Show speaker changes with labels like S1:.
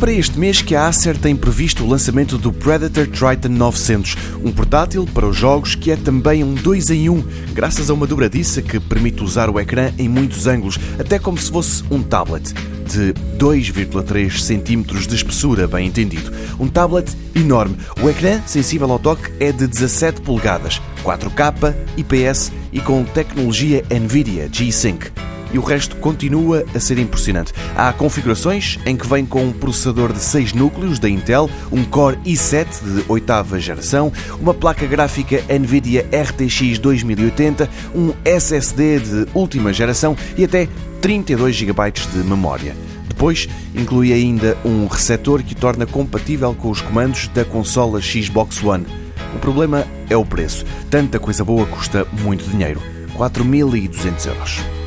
S1: para este mês que a Acer tem previsto o lançamento do Predator Triton 900, um portátil para os jogos que é também um 2 em 1, graças a uma dobradiça que permite usar o ecrã em muitos ângulos, até como se fosse um tablet de 2,3 cm de espessura, bem entendido. Um tablet enorme. O ecrã, sensível ao toque, é de 17 polegadas, 4K, IPS e com tecnologia NVIDIA G-Sync e o resto continua a ser impressionante. Há configurações em que vem com um processador de 6 núcleos da Intel, um Core i7 de oitava geração, uma placa gráfica NVIDIA RTX 2080, um SSD de última geração e até 32 GB de memória. Depois, inclui ainda um receptor que torna compatível com os comandos da consola Xbox One. O problema é o preço. Tanta coisa boa custa muito dinheiro. 4.200 euros.